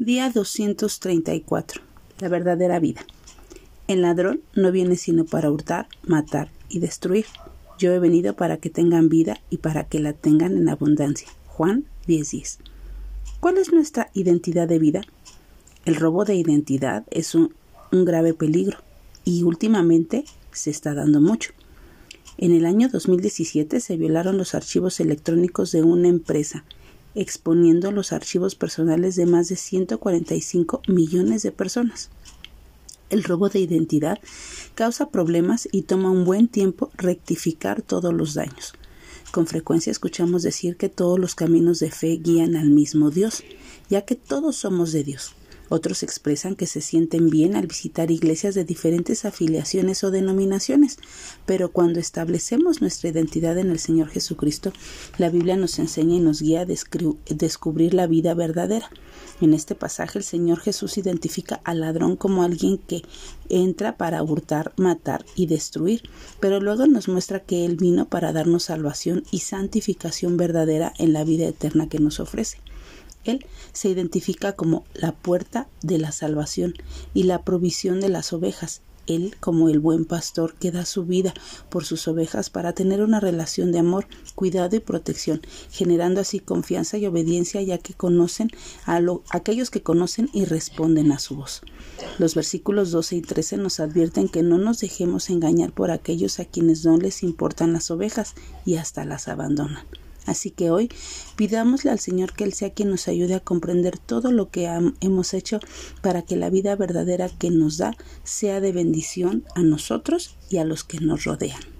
Día 234. La verdadera vida. El ladrón no viene sino para hurtar, matar y destruir. Yo he venido para que tengan vida y para que la tengan en abundancia. Juan 10:10. ¿Cuál es nuestra identidad de vida? El robo de identidad es un, un grave peligro y últimamente se está dando mucho. En el año 2017 se violaron los archivos electrónicos de una empresa exponiendo los archivos personales de más de 145 millones de personas. El robo de identidad causa problemas y toma un buen tiempo rectificar todos los daños. Con frecuencia escuchamos decir que todos los caminos de fe guían al mismo Dios, ya que todos somos de Dios. Otros expresan que se sienten bien al visitar iglesias de diferentes afiliaciones o denominaciones, pero cuando establecemos nuestra identidad en el Señor Jesucristo, la Biblia nos enseña y nos guía a descubrir la vida verdadera. En este pasaje el Señor Jesús identifica al ladrón como alguien que entra para hurtar, matar y destruir, pero luego nos muestra que Él vino para darnos salvación y santificación verdadera en la vida eterna que nos ofrece. Él se identifica como la puerta de la salvación y la provisión de las ovejas. Él como el buen pastor que da su vida por sus ovejas para tener una relación de amor, cuidado y protección, generando así confianza y obediencia ya que conocen a aquellos que conocen y responden a su voz. Los versículos 12 y 13 nos advierten que no nos dejemos engañar por aquellos a quienes no les importan las ovejas y hasta las abandonan. Así que hoy pidámosle al Señor que Él sea quien nos ayude a comprender todo lo que hemos hecho para que la vida verdadera que nos da sea de bendición a nosotros y a los que nos rodean.